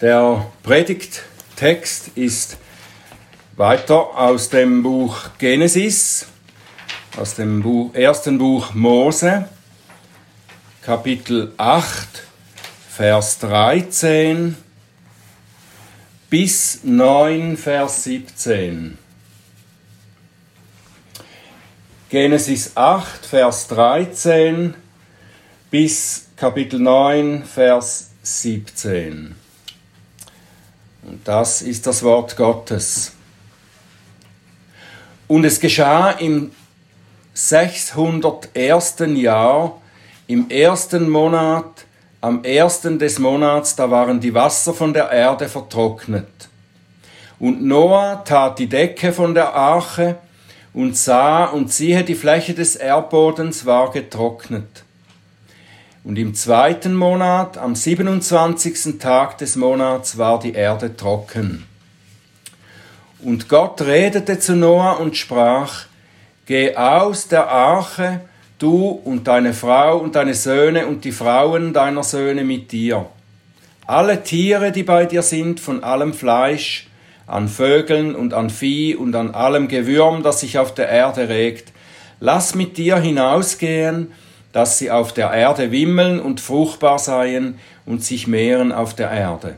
Der Predigttext ist weiter aus dem Buch Genesis, aus dem Buch, ersten Buch Mose, Kapitel 8, Vers 13 bis 9, Vers 17. Genesis 8, Vers 13 bis Kapitel 9, Vers 17. Und das ist das Wort Gottes. Und es geschah im 601. Jahr, im ersten Monat, am ersten des Monats, da waren die Wasser von der Erde vertrocknet. Und Noah tat die Decke von der Arche und sah und siehe, die Fläche des Erdbodens war getrocknet. Und im zweiten Monat, am 27. Tag des Monats, war die Erde trocken. Und Gott redete zu Noah und sprach, Geh aus der Arche, du und deine Frau und deine Söhne und die Frauen deiner Söhne mit dir. Alle Tiere, die bei dir sind, von allem Fleisch, an Vögeln und an Vieh und an allem Gewürm, das sich auf der Erde regt, lass mit dir hinausgehen, dass sie auf der Erde wimmeln und fruchtbar seien und sich mehren auf der Erde.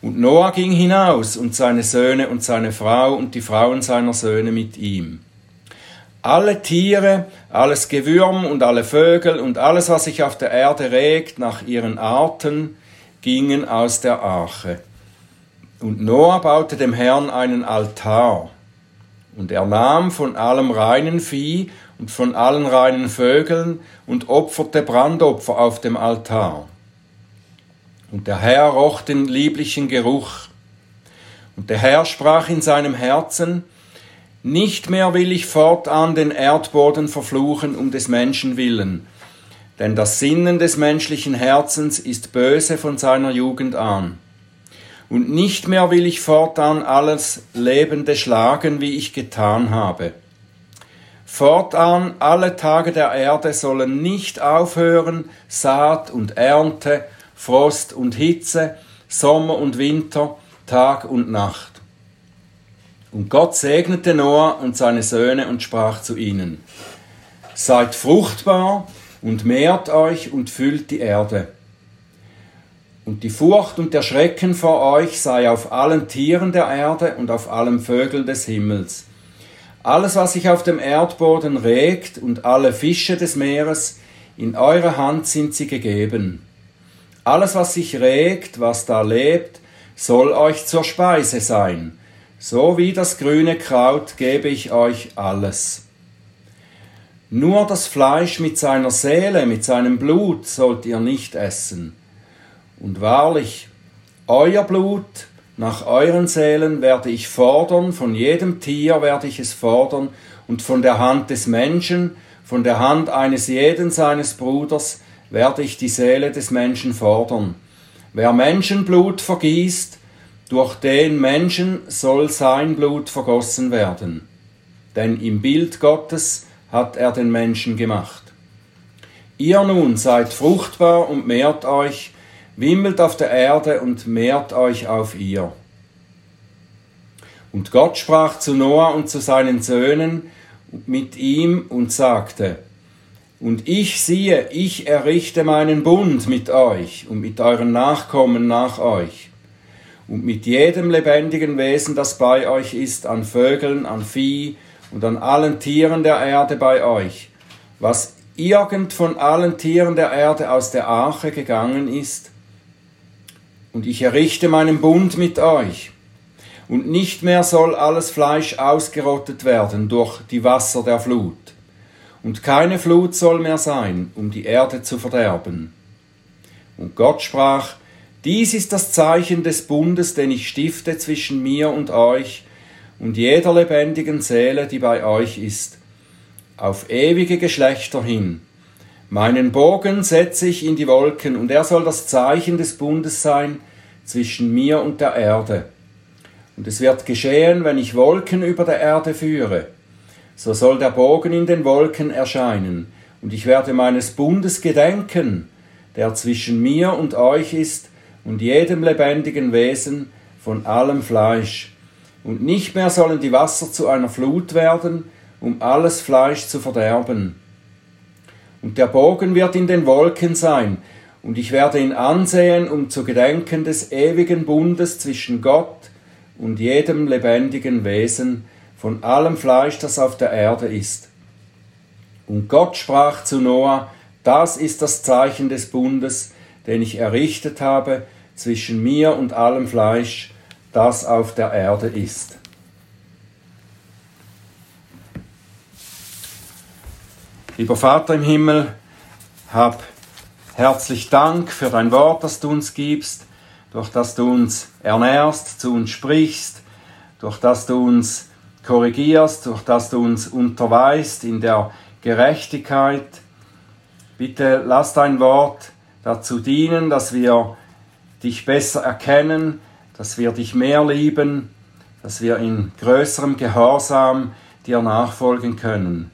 Und Noah ging hinaus und seine Söhne und seine Frau und die Frauen seiner Söhne mit ihm. Alle Tiere, alles Gewürm und alle Vögel und alles, was sich auf der Erde regt nach ihren Arten, gingen aus der Arche. Und Noah baute dem Herrn einen Altar. Und er nahm von allem reinen Vieh und von allen reinen Vögeln und opferte Brandopfer auf dem Altar. Und der Herr roch den lieblichen Geruch. Und der Herr sprach in seinem Herzen, Nicht mehr will ich fortan den Erdboden verfluchen um des Menschen willen, denn das Sinnen des menschlichen Herzens ist böse von seiner Jugend an. Und nicht mehr will ich fortan alles Lebende schlagen, wie ich getan habe. Fortan alle Tage der Erde sollen nicht aufhören, Saat und Ernte, Frost und Hitze, Sommer und Winter, Tag und Nacht. Und Gott segnete Noah und seine Söhne und sprach zu ihnen, Seid fruchtbar und mehrt euch und füllt die Erde. Und die Furcht und der Schrecken vor euch sei auf allen Tieren der Erde und auf allen Vögeln des Himmels alles, was sich auf dem Erdboden regt und alle Fische des Meeres, in eure Hand sind sie gegeben. Alles, was sich regt, was da lebt, soll euch zur Speise sein. So wie das grüne Kraut gebe ich euch alles. Nur das Fleisch mit seiner Seele, mit seinem Blut sollt ihr nicht essen. Und wahrlich, euer Blut nach euren Seelen werde ich fordern, von jedem Tier werde ich es fordern, und von der Hand des Menschen, von der Hand eines jeden seines Bruders, werde ich die Seele des Menschen fordern. Wer Menschenblut vergießt, durch den Menschen soll sein Blut vergossen werden. Denn im Bild Gottes hat er den Menschen gemacht. Ihr nun seid fruchtbar und mehrt euch, wimmelt auf der Erde und mehrt euch auf ihr. Und Gott sprach zu Noah und zu seinen Söhnen mit ihm und sagte, und ich siehe, ich errichte meinen Bund mit euch und mit euren Nachkommen nach euch und mit jedem lebendigen Wesen, das bei euch ist, an Vögeln, an Vieh und an allen Tieren der Erde bei euch, was irgend von allen Tieren der Erde aus der Arche gegangen ist, und ich errichte meinen Bund mit euch. Und nicht mehr soll alles Fleisch ausgerottet werden durch die Wasser der Flut. Und keine Flut soll mehr sein, um die Erde zu verderben. Und Gott sprach, dies ist das Zeichen des Bundes, den ich stifte zwischen mir und euch und jeder lebendigen Seele, die bei euch ist, auf ewige Geschlechter hin. Meinen Bogen setze ich in die Wolken, und er soll das Zeichen des Bundes sein zwischen mir und der Erde. Und es wird geschehen, wenn ich Wolken über der Erde führe. So soll der Bogen in den Wolken erscheinen, und ich werde meines Bundes gedenken, der zwischen mir und euch ist, und jedem lebendigen Wesen von allem Fleisch. Und nicht mehr sollen die Wasser zu einer Flut werden, um alles Fleisch zu verderben. Und der Bogen wird in den Wolken sein, und ich werde ihn ansehen, um zu gedenken des ewigen Bundes zwischen Gott und jedem lebendigen Wesen von allem Fleisch, das auf der Erde ist. Und Gott sprach zu Noah, das ist das Zeichen des Bundes, den ich errichtet habe zwischen mir und allem Fleisch, das auf der Erde ist. Lieber Vater im Himmel, hab herzlich Dank für dein Wort, das du uns gibst, durch das du uns ernährst, zu uns sprichst, durch das du uns korrigierst, durch das du uns unterweist in der Gerechtigkeit. Bitte lass dein Wort dazu dienen, dass wir dich besser erkennen, dass wir dich mehr lieben, dass wir in größerem Gehorsam dir nachfolgen können.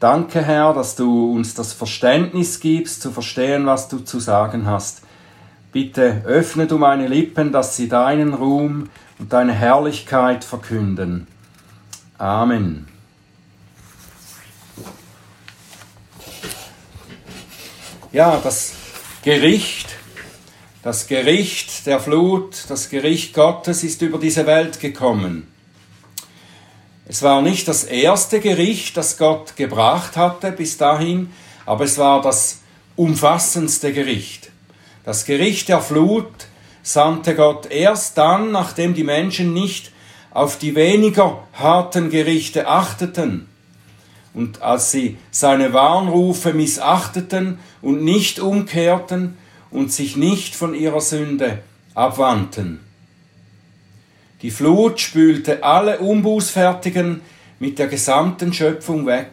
Danke, Herr, dass du uns das Verständnis gibst, zu verstehen, was du zu sagen hast. Bitte öffne du meine Lippen, dass sie deinen Ruhm und deine Herrlichkeit verkünden. Amen. Ja, das Gericht, das Gericht der Flut, das Gericht Gottes ist über diese Welt gekommen. Es war nicht das erste Gericht, das Gott gebracht hatte bis dahin, aber es war das umfassendste Gericht. Das Gericht der Flut sandte Gott erst dann, nachdem die Menschen nicht auf die weniger harten Gerichte achteten und als sie seine Warnrufe missachteten und nicht umkehrten und sich nicht von ihrer Sünde abwandten. Die Flut spülte alle Unbußfertigen mit der gesamten Schöpfung weg.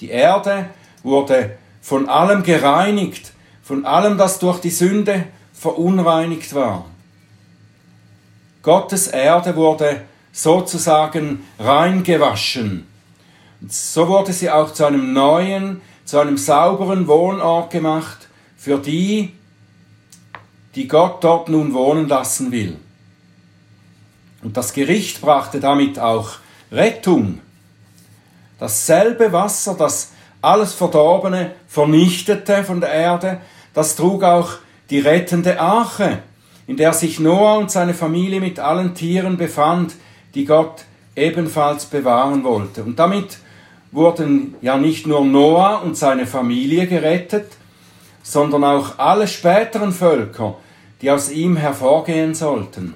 Die Erde wurde von allem gereinigt, von allem, das durch die Sünde verunreinigt war. Gottes Erde wurde sozusagen reingewaschen. Und so wurde sie auch zu einem neuen, zu einem sauberen Wohnort gemacht für die, die Gott dort nun wohnen lassen will. Und das Gericht brachte damit auch Rettung. Dasselbe Wasser, das alles Verdorbene vernichtete von der Erde, das trug auch die rettende Arche, in der sich Noah und seine Familie mit allen Tieren befand, die Gott ebenfalls bewahren wollte. Und damit wurden ja nicht nur Noah und seine Familie gerettet, sondern auch alle späteren Völker, die aus ihm hervorgehen sollten.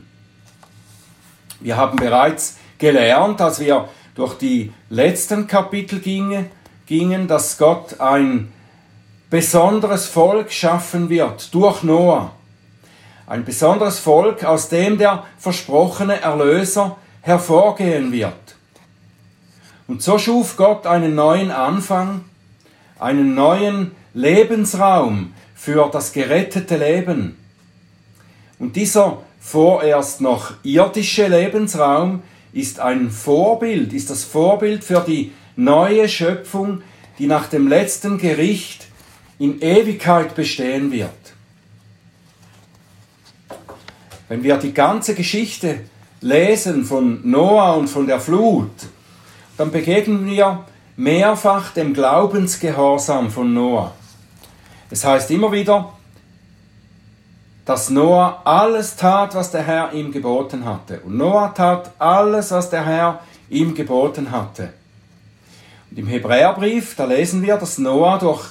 Wir haben bereits gelernt, als wir durch die letzten Kapitel gingen, gingen, dass Gott ein besonderes Volk schaffen wird durch Noah. Ein besonderes Volk, aus dem der versprochene Erlöser hervorgehen wird. Und so schuf Gott einen neuen Anfang, einen neuen Lebensraum für das gerettete Leben. Und dieser vorerst noch irdische Lebensraum ist ein Vorbild, ist das Vorbild für die neue Schöpfung, die nach dem letzten Gericht in Ewigkeit bestehen wird. Wenn wir die ganze Geschichte lesen von Noah und von der Flut, dann begegnen wir mehrfach dem Glaubensgehorsam von Noah. Es heißt immer wieder, dass Noah alles tat, was der Herr ihm geboten hatte. Und Noah tat alles, was der Herr ihm geboten hatte. Und im Hebräerbrief, da lesen wir, dass Noah durch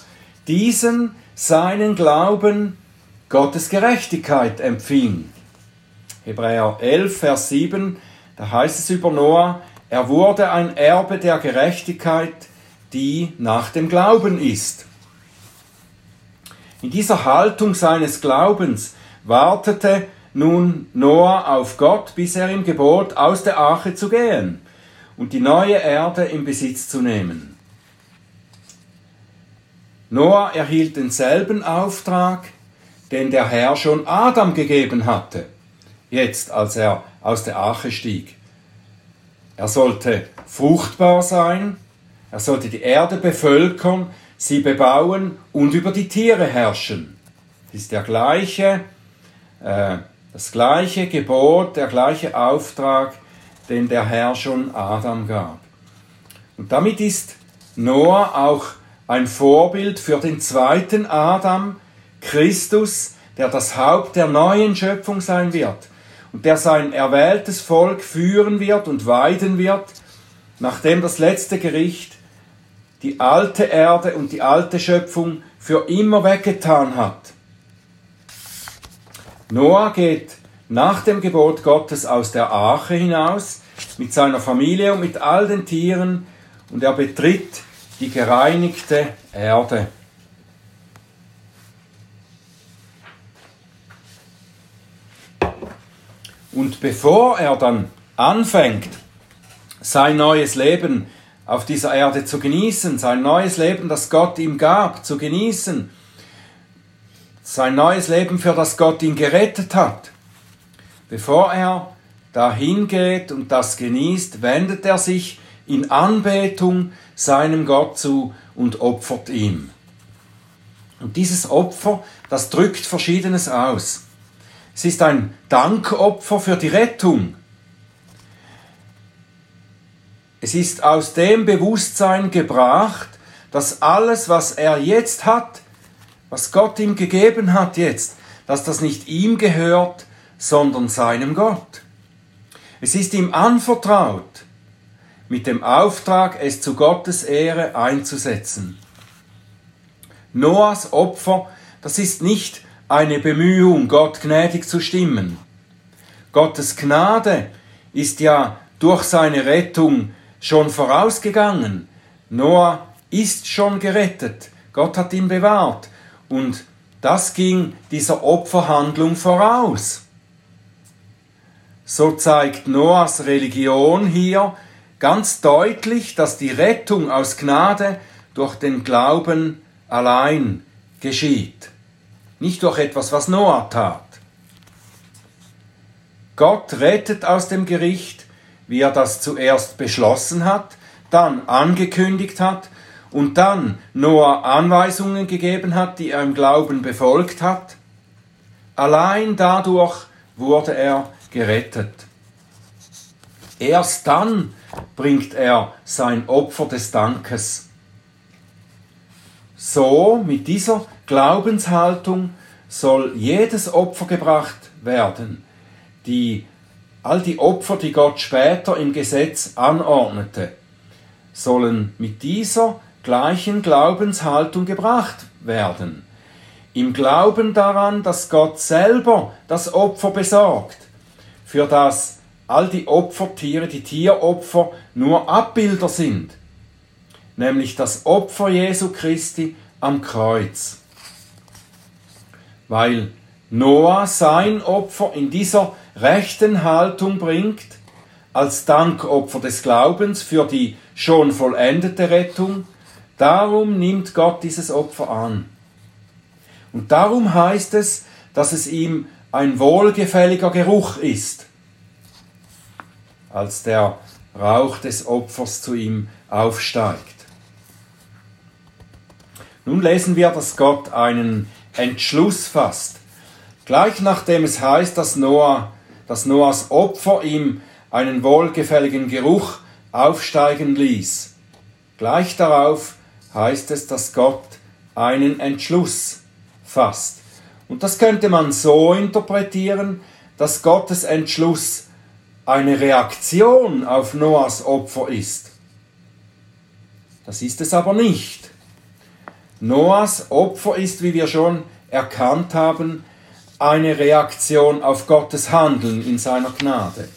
diesen seinen Glauben Gottes Gerechtigkeit empfing. Hebräer 11, Vers 7, da heißt es über Noah, er wurde ein Erbe der Gerechtigkeit, die nach dem Glauben ist. In dieser Haltung seines Glaubens wartete nun Noah auf Gott, bis er ihm gebot, aus der Arche zu gehen und die neue Erde in Besitz zu nehmen. Noah erhielt denselben Auftrag, den der Herr schon Adam gegeben hatte, jetzt als er aus der Arche stieg. Er sollte fruchtbar sein, er sollte die Erde bevölkern, sie bebauen und über die Tiere herrschen. Das ist der gleiche, äh, das gleiche Gebot, der gleiche Auftrag, den der Herr schon Adam gab. Und damit ist Noah auch ein Vorbild für den zweiten Adam, Christus, der das Haupt der neuen Schöpfung sein wird und der sein erwähltes Volk führen wird und weiden wird, nachdem das letzte Gericht die alte Erde und die alte Schöpfung für immer weggetan hat. Noah geht nach dem Gebot Gottes aus der Arche hinaus mit seiner Familie und mit all den Tieren und er betritt die gereinigte Erde. Und bevor er dann anfängt, sein neues Leben auf dieser Erde zu genießen, sein neues Leben, das Gott ihm gab, zu genießen, sein neues Leben, für das Gott ihn gerettet hat. Bevor er dahin geht und das genießt, wendet er sich in Anbetung seinem Gott zu und opfert ihm. Und dieses Opfer, das drückt Verschiedenes aus. Es ist ein Dankopfer für die Rettung. Es ist aus dem Bewusstsein gebracht, dass alles, was er jetzt hat, was Gott ihm gegeben hat jetzt, dass das nicht ihm gehört, sondern seinem Gott. Es ist ihm anvertraut, mit dem Auftrag, es zu Gottes Ehre einzusetzen. Noahs Opfer, das ist nicht eine Bemühung, Gott gnädig zu stimmen. Gottes Gnade ist ja durch seine Rettung schon vorausgegangen. Noah ist schon gerettet. Gott hat ihn bewahrt. Und das ging dieser Opferhandlung voraus. So zeigt Noahs Religion hier ganz deutlich, dass die Rettung aus Gnade durch den Glauben allein geschieht nicht durch etwas, was Noah tat. Gott rettet aus dem Gericht, wie er das zuerst beschlossen hat, dann angekündigt hat und dann Noah Anweisungen gegeben hat, die er im Glauben befolgt hat. Allein dadurch wurde er gerettet. Erst dann bringt er sein Opfer des Dankes. So, mit dieser Glaubenshaltung soll jedes Opfer gebracht werden. Die, all die Opfer, die Gott später im Gesetz anordnete, sollen mit dieser gleichen Glaubenshaltung gebracht werden. Im Glauben daran, dass Gott selber das Opfer besorgt, für das all die Opfertiere, die Tieropfer nur Abbilder sind, nämlich das Opfer Jesu Christi am Kreuz weil Noah sein Opfer in dieser rechten Haltung bringt, als Dankopfer des Glaubens für die schon vollendete Rettung, darum nimmt Gott dieses Opfer an. Und darum heißt es, dass es ihm ein wohlgefälliger Geruch ist, als der Rauch des Opfers zu ihm aufsteigt. Nun lesen wir, dass Gott einen Entschluss fasst. Gleich nachdem es heißt, dass, Noah, dass Noahs Opfer ihm einen wohlgefälligen Geruch aufsteigen ließ. Gleich darauf heißt es, dass Gott einen Entschluss fasst. Und das könnte man so interpretieren, dass Gottes Entschluss eine Reaktion auf Noahs Opfer ist. Das ist es aber nicht. Noahs Opfer ist, wie wir schon erkannt haben, eine Reaktion auf Gottes Handeln in seiner Gnade.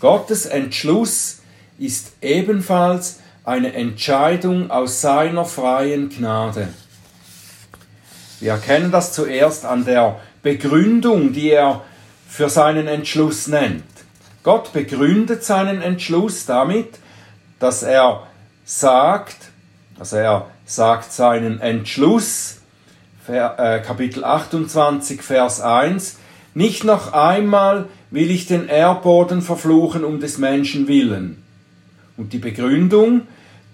Gottes Entschluss ist ebenfalls eine Entscheidung aus seiner freien Gnade. Wir erkennen das zuerst an der Begründung, die er für seinen Entschluss nennt. Gott begründet seinen Entschluss damit, dass er sagt, dass er sagt seinen Entschluss, äh, Kapitel 28, Vers 1, nicht noch einmal will ich den Erdboden verfluchen um des Menschen willen. Und die Begründung,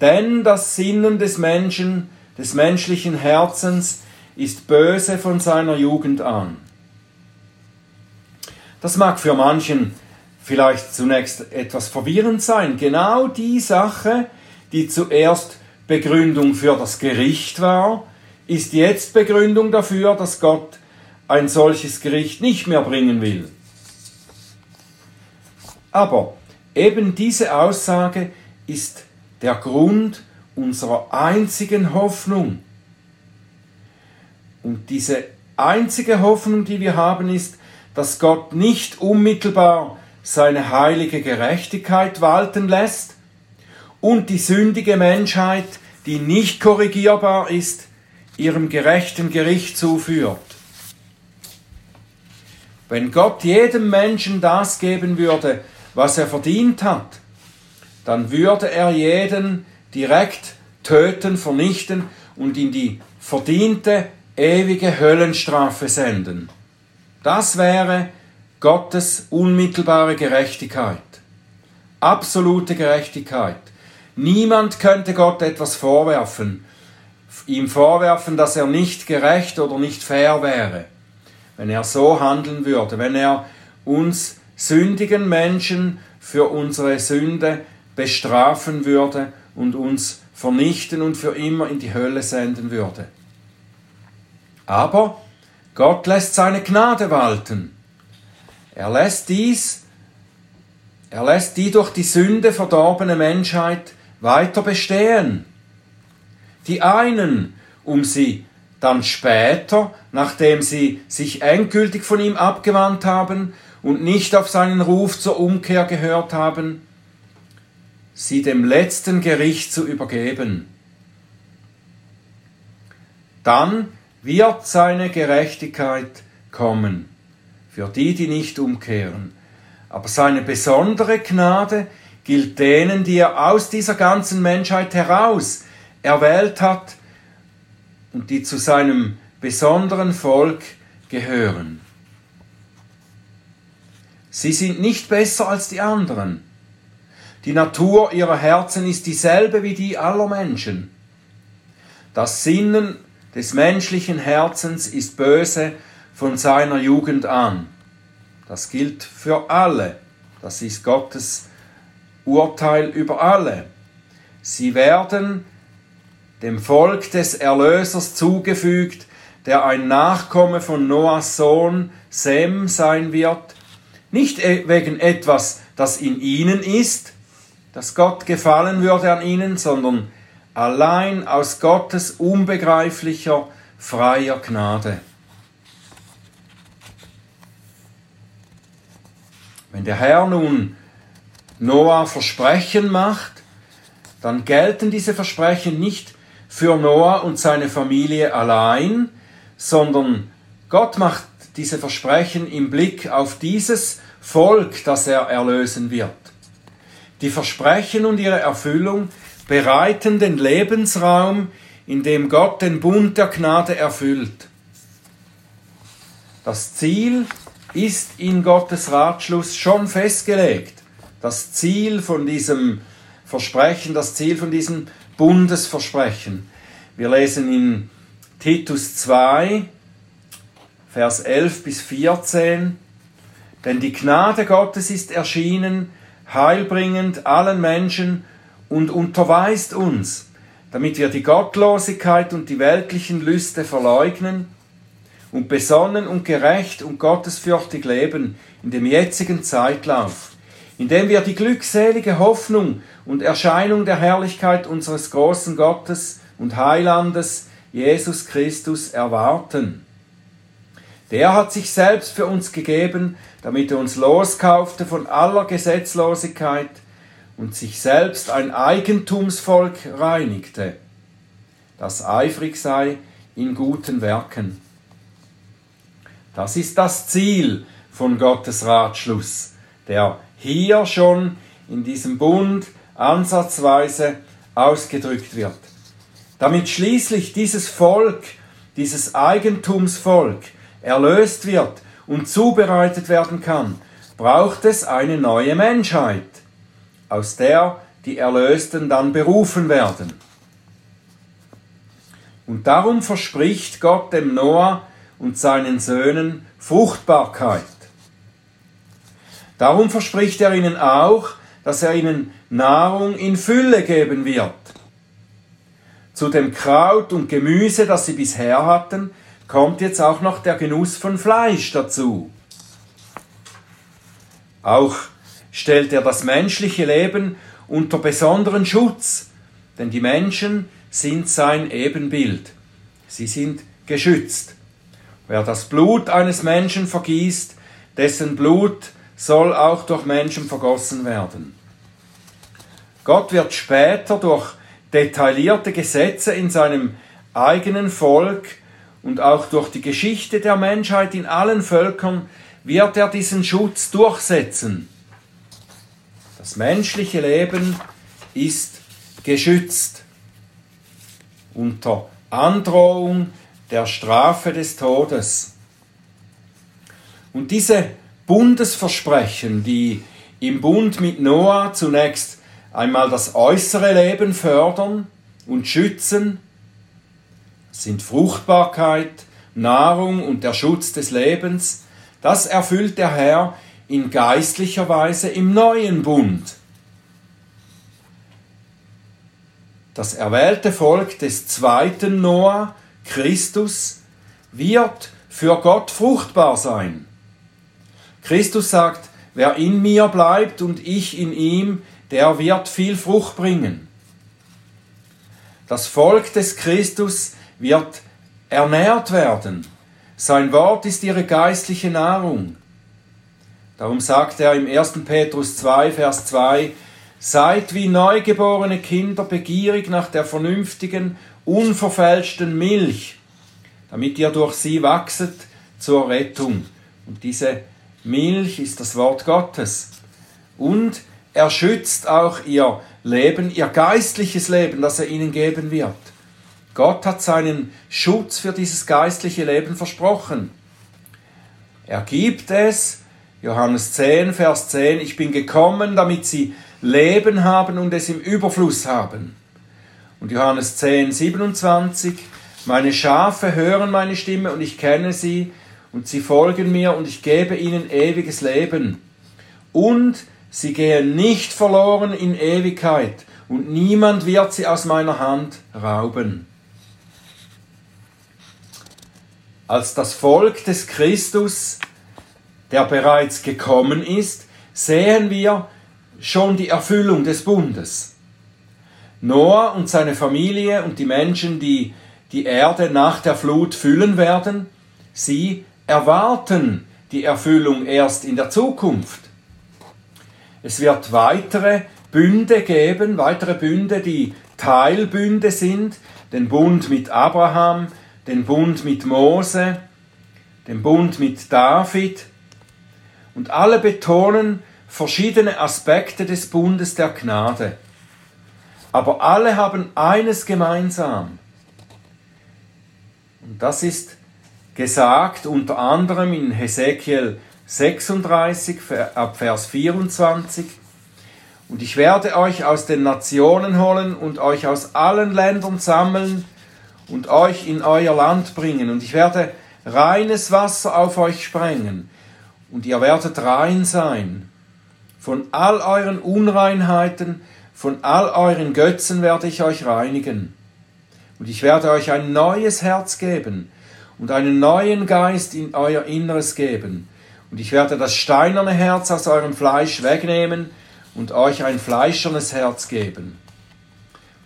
denn das Sinnen des Menschen, des menschlichen Herzens, ist böse von seiner Jugend an. Das mag für manchen vielleicht zunächst etwas verwirrend sein. Genau die Sache, die zuerst Begründung für das Gericht war, ist jetzt Begründung dafür, dass Gott ein solches Gericht nicht mehr bringen will. Aber eben diese Aussage ist der Grund unserer einzigen Hoffnung. Und diese einzige Hoffnung, die wir haben, ist, dass Gott nicht unmittelbar seine heilige Gerechtigkeit walten lässt und die sündige Menschheit, die nicht korrigierbar ist, ihrem gerechten Gericht zuführt. Wenn Gott jedem Menschen das geben würde, was er verdient hat, dann würde er jeden direkt töten, vernichten und in die verdiente ewige Höllenstrafe senden. Das wäre Gottes unmittelbare Gerechtigkeit. Absolute Gerechtigkeit. Niemand könnte Gott etwas vorwerfen, ihm vorwerfen, dass er nicht gerecht oder nicht fair wäre, wenn er so handeln würde, wenn er uns sündigen Menschen für unsere Sünde bestrafen würde und uns vernichten und für immer in die Hölle senden würde. Aber Gott lässt seine Gnade walten. Er lässt dies, er lässt die durch die Sünde verdorbene Menschheit weiter bestehen. Die einen, um sie dann später, nachdem sie sich endgültig von ihm abgewandt haben und nicht auf seinen Ruf zur Umkehr gehört haben, sie dem letzten Gericht zu übergeben. Dann wird seine Gerechtigkeit kommen für die, die nicht umkehren. Aber seine besondere Gnade gilt denen, die er aus dieser ganzen Menschheit heraus erwählt hat und die zu seinem besonderen Volk gehören. Sie sind nicht besser als die anderen. Die Natur ihrer Herzen ist dieselbe wie die aller Menschen. Das Sinnen des menschlichen Herzens ist böse von seiner Jugend an. Das gilt für alle. Das ist Gottes Urteil über alle. Sie werden dem Volk des Erlösers zugefügt, der ein Nachkomme von Noahs Sohn Sem sein wird, nicht e- wegen etwas, das in ihnen ist, dass Gott gefallen würde an ihnen, sondern allein aus Gottes unbegreiflicher, freier Gnade. Wenn der Herr nun Noah Versprechen macht, dann gelten diese Versprechen nicht für Noah und seine Familie allein, sondern Gott macht diese Versprechen im Blick auf dieses Volk, das er erlösen wird. Die Versprechen und ihre Erfüllung bereiten den Lebensraum, in dem Gott den Bund der Gnade erfüllt. Das Ziel ist in Gottes Ratschluss schon festgelegt. Das Ziel von diesem Versprechen, das Ziel von diesem Bundesversprechen. Wir lesen in Titus 2, Vers 11 bis 14, denn die Gnade Gottes ist erschienen, heilbringend allen Menschen und unterweist uns, damit wir die Gottlosigkeit und die weltlichen Lüste verleugnen und besonnen und gerecht und gottesfürchtig leben in dem jetzigen Zeitlauf, indem wir die glückselige Hoffnung und Erscheinung der Herrlichkeit unseres großen Gottes und Heilandes Jesus Christus erwarten. Der hat sich selbst für uns gegeben, damit er uns loskaufte von aller Gesetzlosigkeit und sich selbst ein Eigentumsvolk reinigte, das eifrig sei in guten Werken. Das ist das Ziel von Gottes Ratschluss, der hier schon in diesem Bund ansatzweise ausgedrückt wird. Damit schließlich dieses Volk, dieses Eigentumsvolk erlöst wird und zubereitet werden kann, braucht es eine neue Menschheit aus der die Erlösten dann berufen werden. Und darum verspricht Gott dem Noah und seinen Söhnen Fruchtbarkeit. Darum verspricht er ihnen auch, dass er ihnen Nahrung in Fülle geben wird. Zu dem Kraut und Gemüse, das sie bisher hatten, kommt jetzt auch noch der Genuss von Fleisch dazu. Auch stellt er das menschliche Leben unter besonderen Schutz, denn die Menschen sind sein Ebenbild. Sie sind geschützt. Wer das Blut eines Menschen vergießt, dessen Blut soll auch durch Menschen vergossen werden. Gott wird später durch detaillierte Gesetze in seinem eigenen Volk und auch durch die Geschichte der Menschheit in allen Völkern wird er diesen Schutz durchsetzen. Das menschliche Leben ist geschützt unter Androhung der Strafe des Todes. Und diese Bundesversprechen, die im Bund mit Noah zunächst einmal das äußere Leben fördern und schützen, sind Fruchtbarkeit, Nahrung und der Schutz des Lebens, das erfüllt der Herr in geistlicher Weise im neuen Bund. Das erwählte Volk des zweiten Noah, Christus, wird für Gott fruchtbar sein. Christus sagt, wer in mir bleibt und ich in ihm, der wird viel Frucht bringen. Das Volk des Christus wird ernährt werden. Sein Wort ist ihre geistliche Nahrung. Darum sagt er im 1. Petrus 2, Vers 2, Seid wie neugeborene Kinder begierig nach der vernünftigen, unverfälschten Milch, damit ihr durch sie wachset zur Rettung. Und diese Milch ist das Wort Gottes. Und er schützt auch ihr Leben, ihr geistliches Leben, das er ihnen geben wird. Gott hat seinen Schutz für dieses geistliche Leben versprochen. Er gibt es Johannes 10, Vers 10, ich bin gekommen, damit sie Leben haben und es im Überfluss haben. Und Johannes 10, 27, meine Schafe hören meine Stimme und ich kenne sie und sie folgen mir und ich gebe ihnen ewiges Leben. Und sie gehen nicht verloren in Ewigkeit und niemand wird sie aus meiner Hand rauben. Als das Volk des Christus der bereits gekommen ist, sehen wir schon die Erfüllung des Bundes. Noah und seine Familie und die Menschen, die die Erde nach der Flut füllen werden, sie erwarten die Erfüllung erst in der Zukunft. Es wird weitere Bünde geben, weitere Bünde, die Teilbünde sind, den Bund mit Abraham, den Bund mit Mose, den Bund mit David, und alle betonen verschiedene Aspekte des Bundes der Gnade. Aber alle haben eines gemeinsam. Und das ist gesagt unter anderem in Hesekiel 36 ab Vers 24. Und ich werde euch aus den Nationen holen und euch aus allen Ländern sammeln und euch in euer Land bringen. Und ich werde reines Wasser auf euch sprengen und ihr werdet rein sein. Von all euren Unreinheiten, von all euren Götzen werde ich euch reinigen. Und ich werde euch ein neues Herz geben und einen neuen Geist in euer Inneres geben. Und ich werde das steinerne Herz aus eurem Fleisch wegnehmen und euch ein fleischernes Herz geben.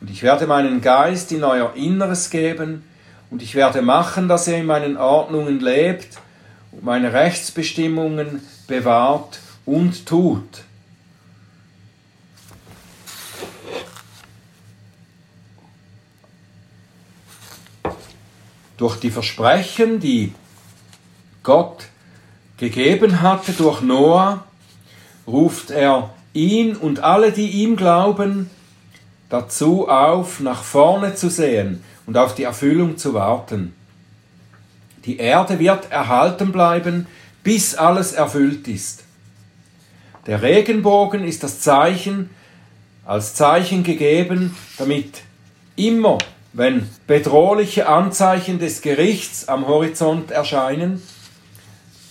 Und ich werde meinen Geist in euer Inneres geben, und ich werde machen, dass ihr in meinen Ordnungen lebt, meine Rechtsbestimmungen bewahrt und tut. Durch die Versprechen, die Gott gegeben hatte durch Noah, ruft er ihn und alle, die ihm glauben, dazu auf, nach vorne zu sehen und auf die Erfüllung zu warten. Die Erde wird erhalten bleiben, bis alles erfüllt ist. Der Regenbogen ist das Zeichen, als Zeichen gegeben, damit immer wenn bedrohliche Anzeichen des Gerichts am Horizont erscheinen,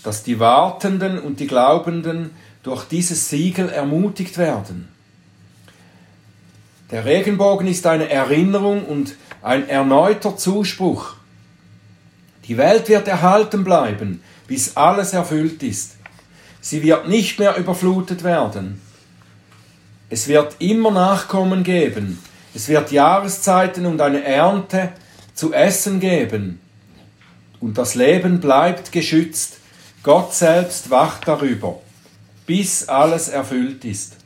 dass die Wartenden und die Glaubenden durch dieses Siegel ermutigt werden. Der Regenbogen ist eine Erinnerung und ein erneuter Zuspruch. Die Welt wird erhalten bleiben, bis alles erfüllt ist. Sie wird nicht mehr überflutet werden. Es wird immer Nachkommen geben. Es wird Jahreszeiten und eine Ernte zu essen geben. Und das Leben bleibt geschützt. Gott selbst wacht darüber, bis alles erfüllt ist.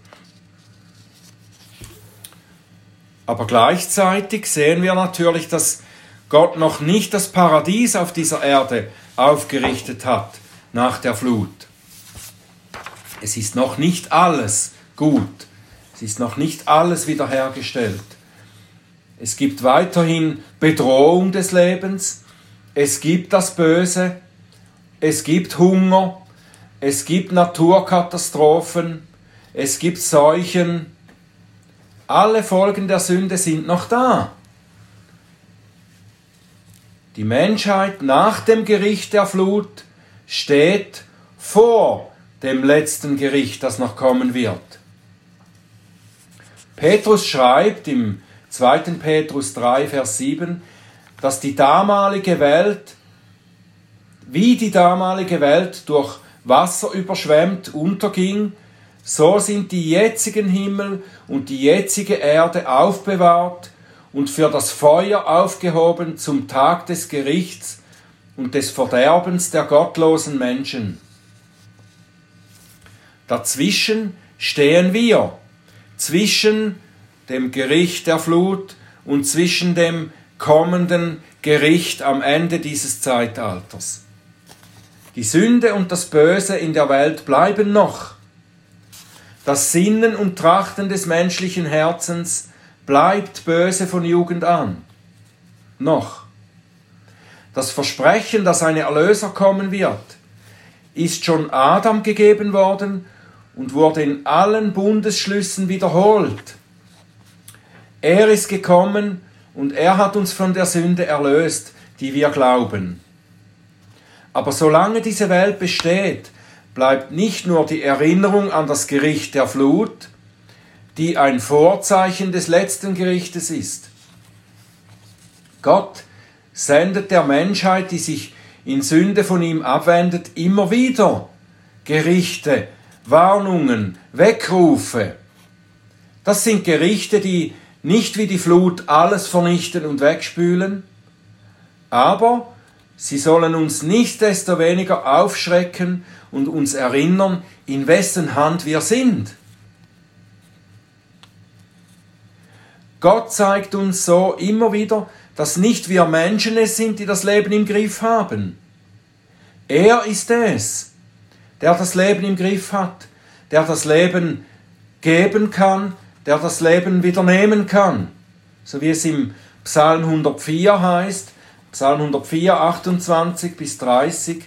Aber gleichzeitig sehen wir natürlich, dass Gott noch nicht das Paradies auf dieser Erde aufgerichtet hat nach der Flut. Es ist noch nicht alles gut. Es ist noch nicht alles wiederhergestellt. Es gibt weiterhin Bedrohung des Lebens. Es gibt das Böse es gibt Hunger, es gibt Naturkatastrophen, es gibt Seuchen. Alle Folgen der Sünde sind noch da. Die Menschheit nach dem Gericht der Flut steht vor dem letzten Gericht, das noch kommen wird. Petrus schreibt im 2. Petrus 3, Vers 7, dass die damalige Welt wie die damalige Welt durch Wasser überschwemmt unterging, so sind die jetzigen Himmel und die jetzige Erde aufbewahrt und für das Feuer aufgehoben zum Tag des Gerichts und des Verderbens der gottlosen Menschen. Dazwischen stehen wir, zwischen dem Gericht der Flut und zwischen dem kommenden Gericht am Ende dieses Zeitalters. Die Sünde und das Böse in der Welt bleiben noch. Das Sinnen und Trachten des menschlichen Herzens bleibt böse von Jugend an. Noch. Das Versprechen, dass ein Erlöser kommen wird, ist schon Adam gegeben worden und wurde in allen Bundesschlüssen wiederholt. Er ist gekommen und er hat uns von der Sünde erlöst, die wir glauben. Aber solange diese Welt besteht, bleibt nicht nur die Erinnerung an das Gericht der Flut, die ein Vorzeichen des letzten Gerichtes ist. Gott sendet der Menschheit, die sich in Sünde von ihm abwendet, immer wieder Gerichte, Warnungen, Weckrufe. Das sind Gerichte, die nicht wie die Flut alles vernichten und wegspülen, aber Sie sollen uns nicht desto weniger aufschrecken und uns erinnern, in wessen Hand wir sind. Gott zeigt uns so immer wieder, dass nicht wir Menschen es sind, die das Leben im Griff haben. Er ist es, der das Leben im Griff hat, der das Leben geben kann, der das Leben wieder nehmen kann. So wie es im Psalm 104 heißt, Psalm 104, 28 bis 30.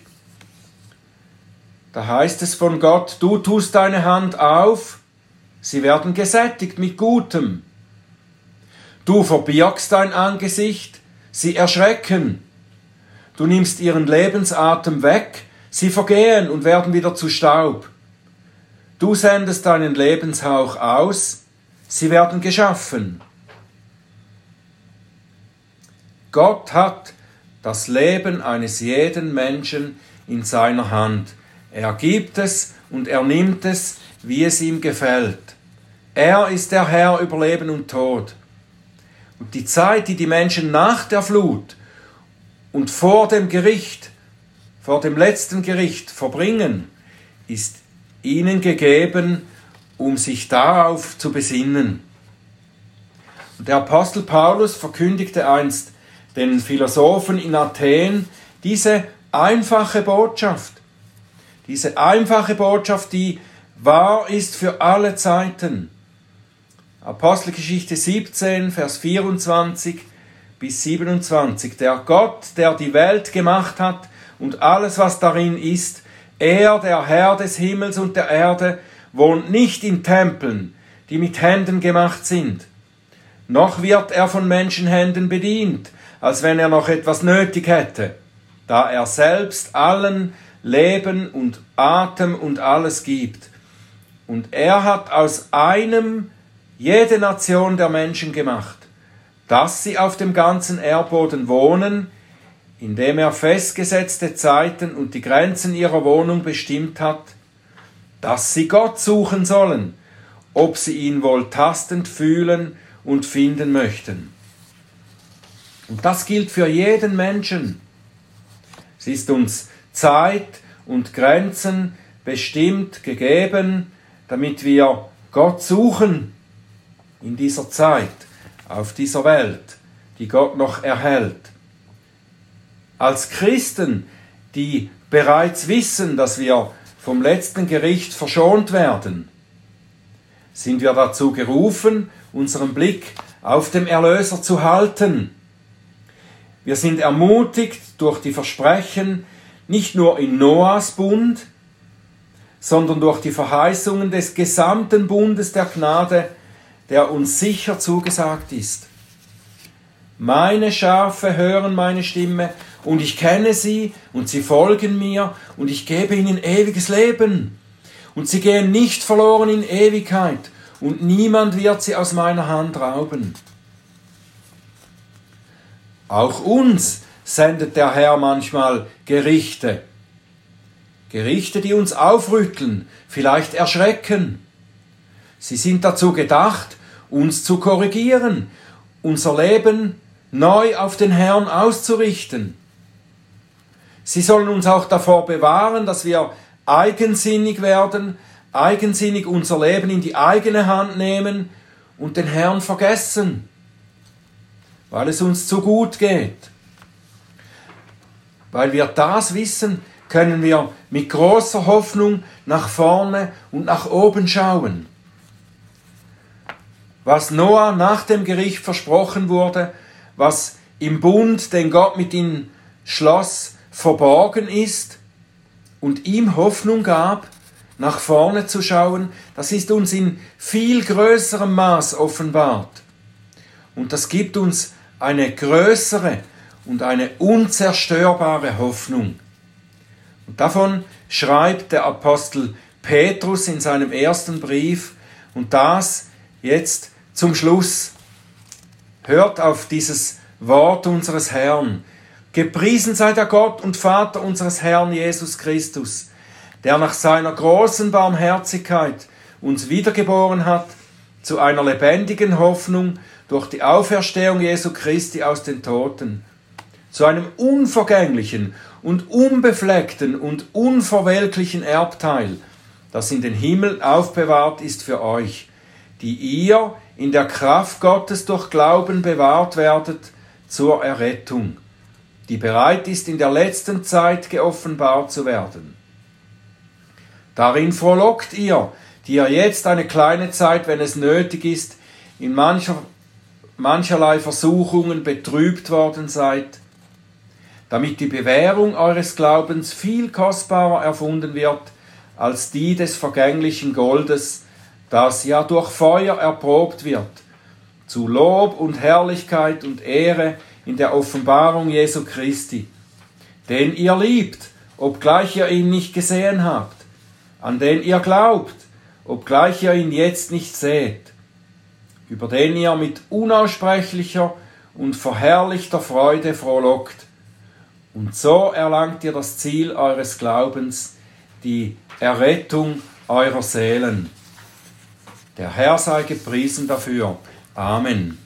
Da heißt es von Gott, du tust deine Hand auf, sie werden gesättigt mit Gutem. Du verbirgst dein Angesicht, sie erschrecken. Du nimmst ihren Lebensatem weg, sie vergehen und werden wieder zu Staub. Du sendest deinen Lebenshauch aus, sie werden geschaffen. Gott hat das Leben eines jeden Menschen in seiner Hand. Er gibt es und er nimmt es, wie es ihm gefällt. Er ist der Herr über Leben und Tod. Und die Zeit, die die Menschen nach der Flut und vor dem Gericht, vor dem letzten Gericht verbringen, ist ihnen gegeben, um sich darauf zu besinnen. Und der Apostel Paulus verkündigte einst, den Philosophen in Athen diese einfache Botschaft. Diese einfache Botschaft, die wahr ist für alle Zeiten. Apostelgeschichte 17, Vers 24 bis 27. Der Gott, der die Welt gemacht hat und alles, was darin ist, er, der Herr des Himmels und der Erde, wohnt nicht in Tempeln, die mit Händen gemacht sind, noch wird er von Menschenhänden bedient, als wenn er noch etwas nötig hätte, da er selbst allen Leben und Atem und alles gibt. Und er hat aus einem jede Nation der Menschen gemacht, dass sie auf dem ganzen Erdboden wohnen, indem er festgesetzte Zeiten und die Grenzen ihrer Wohnung bestimmt hat, dass sie Gott suchen sollen, ob sie ihn wohl tastend fühlen und finden möchten. Und das gilt für jeden Menschen. Es ist uns Zeit und Grenzen bestimmt gegeben, damit wir Gott suchen in dieser Zeit, auf dieser Welt, die Gott noch erhält. Als Christen, die bereits wissen, dass wir vom letzten Gericht verschont werden, sind wir dazu gerufen, unseren Blick auf dem Erlöser zu halten. Wir sind ermutigt durch die Versprechen, nicht nur in Noahs Bund, sondern durch die Verheißungen des gesamten Bundes der Gnade, der uns sicher zugesagt ist. Meine Schafe hören meine Stimme und ich kenne sie und sie folgen mir und ich gebe ihnen ewiges Leben und sie gehen nicht verloren in Ewigkeit und niemand wird sie aus meiner Hand rauben. Auch uns sendet der Herr manchmal Gerichte. Gerichte, die uns aufrütteln, vielleicht erschrecken. Sie sind dazu gedacht, uns zu korrigieren, unser Leben neu auf den Herrn auszurichten. Sie sollen uns auch davor bewahren, dass wir eigensinnig werden, eigensinnig unser Leben in die eigene Hand nehmen und den Herrn vergessen, weil es uns zu gut geht. Weil wir das wissen, können wir mit großer Hoffnung nach vorne und nach oben schauen. Was Noah nach dem Gericht versprochen wurde, was im Bund, den Gott mit ihm schloss, verborgen ist und ihm Hoffnung gab, nach vorne zu schauen, das ist uns in viel größerem Maß offenbart. Und das gibt uns eine größere und eine unzerstörbare Hoffnung. Und davon schreibt der Apostel Petrus in seinem ersten Brief und das jetzt zum Schluss. Hört auf dieses Wort unseres Herrn. Gepriesen sei der Gott und Vater unseres Herrn Jesus Christus der nach seiner großen Barmherzigkeit uns wiedergeboren hat zu einer lebendigen Hoffnung durch die Auferstehung Jesu Christi aus den Toten, zu einem unvergänglichen und unbefleckten und unverwelklichen Erbteil, das in den Himmel aufbewahrt ist für euch, die ihr in der Kraft Gottes durch Glauben bewahrt werdet zur Errettung, die bereit ist in der letzten Zeit geoffenbart zu werden. Darin frohlockt ihr, die ihr jetzt eine kleine Zeit, wenn es nötig ist, in mancher, mancherlei Versuchungen betrübt worden seid, damit die Bewährung eures Glaubens viel kostbarer erfunden wird als die des vergänglichen Goldes, das ja durch Feuer erprobt wird, zu Lob und Herrlichkeit und Ehre in der Offenbarung Jesu Christi, den ihr liebt, obgleich ihr ihn nicht gesehen habt an den ihr glaubt, obgleich ihr ihn jetzt nicht seht, über den ihr mit unaussprechlicher und verherrlichter Freude frohlockt. Und so erlangt ihr das Ziel eures Glaubens, die Errettung eurer Seelen. Der Herr sei gepriesen dafür. Amen.